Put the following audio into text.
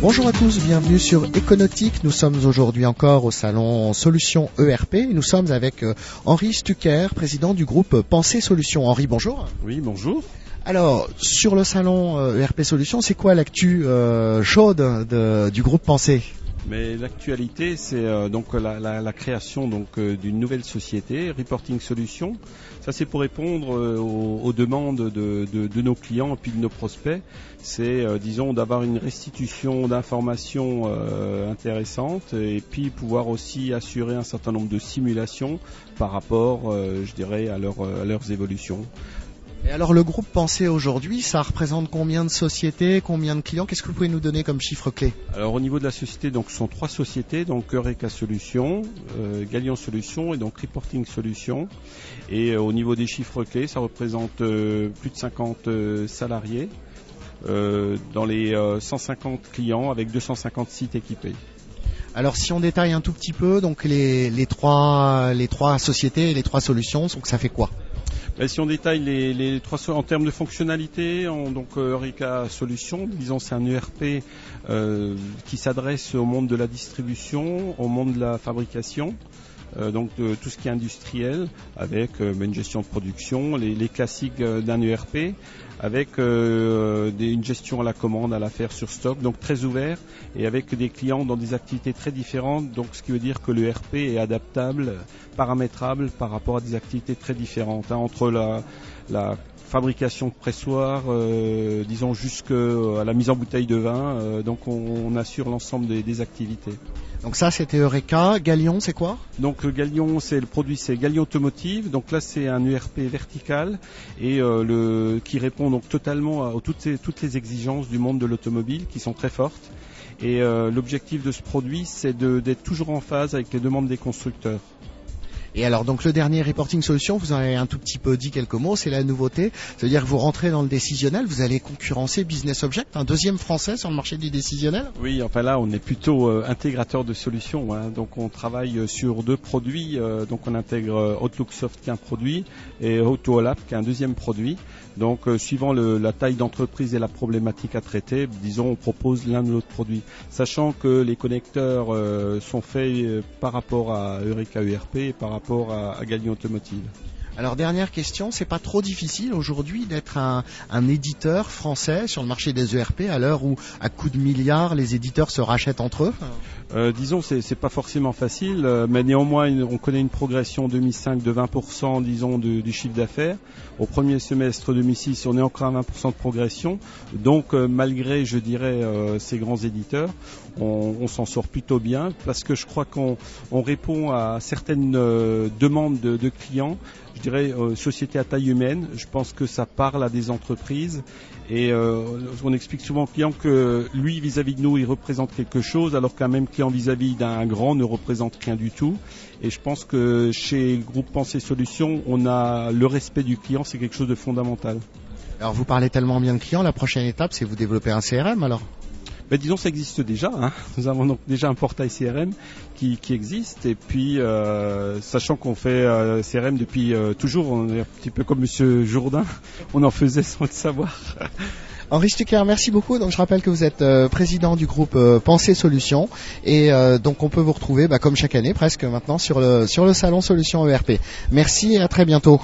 Bonjour à tous, bienvenue sur Econautique. Nous sommes aujourd'hui encore au salon Solutions ERP. Nous sommes avec euh, Henri Stucker, président du groupe Pensée Solutions. Henri, bonjour. Oui, bonjour. Alors, sur le salon ERP Solutions, c'est quoi l'actu euh, chaude de, du groupe Pensée? Mais l'actualité, c'est euh, donc la, la, la, création donc euh, d'une nouvelle société, Reporting Solutions. Ça, c'est pour répondre euh, aux, demandes de, nos clients et puis de nos prospects. C'est, disons, d'avoir une restitution d'informations intéressantes et puis pouvoir aussi assurer un certain nombre de simulations par rapport, je dirais, à leurs évolutions. Et alors le groupe Pensée aujourd'hui, ça représente combien de sociétés, combien de clients? Qu'est-ce que vous pouvez nous donner comme chiffre clé? Alors au niveau de la société, donc ce sont trois sociétés, donc Eureka Solutions, euh, Galion Solutions et donc Reporting Solutions. Et euh, au niveau des chiffres clés, ça représente euh, plus de 50 euh, salariés dans les 150 clients avec 250 sites équipés. Alors si on détaille un tout petit peu, donc les, les, trois, les trois sociétés et les trois solutions, donc ça fait quoi? Si on détaille les, trois en termes de fonctionnalité, on, donc euh, Eureka Solutions, disons c'est un ERP euh, qui s'adresse au monde de la distribution, au monde de la fabrication. Euh, donc de tout ce qui est industriel, avec euh, une gestion de production, les, les classiques euh, d'un ERP, avec des, une gestion à la commande, à l'affaire sur stock, donc très ouvert et avec des clients dans des activités très différentes. Donc ce qui veut dire que l'ERP est adaptable, paramétrable par rapport à des activités très différentes hein, entre la, la fabrication de pressoirs, euh, disons jusqu'à la mise en bouteille de vin. Euh, donc on, on assure l'ensemble des, des, activités. Donc ça c'était Eureka. Galion c'est quoi? Donc le c'est le produit c'est Galion Automotive. Donc là c'est un ERP vertical euh, qui répond donc totalement à, toutes les exigences du monde de l'automobile qui sont très fortes. Et euh, l'objectif de ce produit c'est d'être toujours en phase avec les demandes des constructeurs. Et alors donc le dernier reporting solution, vous en avez un tout petit peu dit quelques mots, c'est la nouveauté. C'est-à-dire que vous rentrez dans le décisionnel, vous allez concurrencer Business Object, un deuxième français sur le marché du décisionnel Oui, enfin là on est plutôt euh, intégrateur de solutions. Hein. Donc on travaille euh, sur deux produits. Euh, donc on intègre Outlook Soft qui est un produit et AutoLab qui est un deuxième produit. Donc suivant la taille d'entreprise et la problématique à traiter, disons on propose l'un ou l'autre produit. Sachant que les connecteurs sont faits par rapport à Eureka ERP et par rapport à, à Galion Automotive. Alors dernière question, c'est pas trop difficile aujourd'hui d'être un, éditeur français sur le marché des ERP à l'heure où à coups de milliards les éditeurs se rachètent entre eux? Euh, Disons c'est, pas forcément facile, euh, mais néanmoins on connaît une progression 2005 de 20% disons du, chiffre d'affaires. Au premier semestre 2006 on est encore à 20% de progression. Donc euh, malgré je dirais ces grands éditeurs, on, s'en sort plutôt bien parce que je crois qu'on on répond à certaines demandes de, de clients je dirais, euh, société à taille humaine. Je pense que ça parle à des entreprises et euh, on explique souvent aux clients que lui, vis-à-vis de nous, il représente quelque chose, alors qu'un même client vis-à-vis d'un grand ne représente rien du tout. Et je pense que chez Groupe Pensée Solutions, on a le respect du client, c'est quelque chose de fondamental. Alors vous parlez tellement bien de clients, la prochaine étape, c'est vous développer un CRM alors ben, disons ça existe déjà. Hein. Nous avons donc déjà un portail CRM qui, qui existe et puis euh, sachant qu'on fait euh, CRM depuis euh, toujours, on est un petit peu comme Monsieur Jourdain, on en faisait sans le savoir. Henri Stucker, merci beaucoup. Donc je rappelle que vous êtes euh, président du groupe euh, Pensée Solutions et euh, donc on peut vous retrouver bah, comme chaque année presque maintenant sur le sur le salon Solutions ERP. Merci et à très bientôt.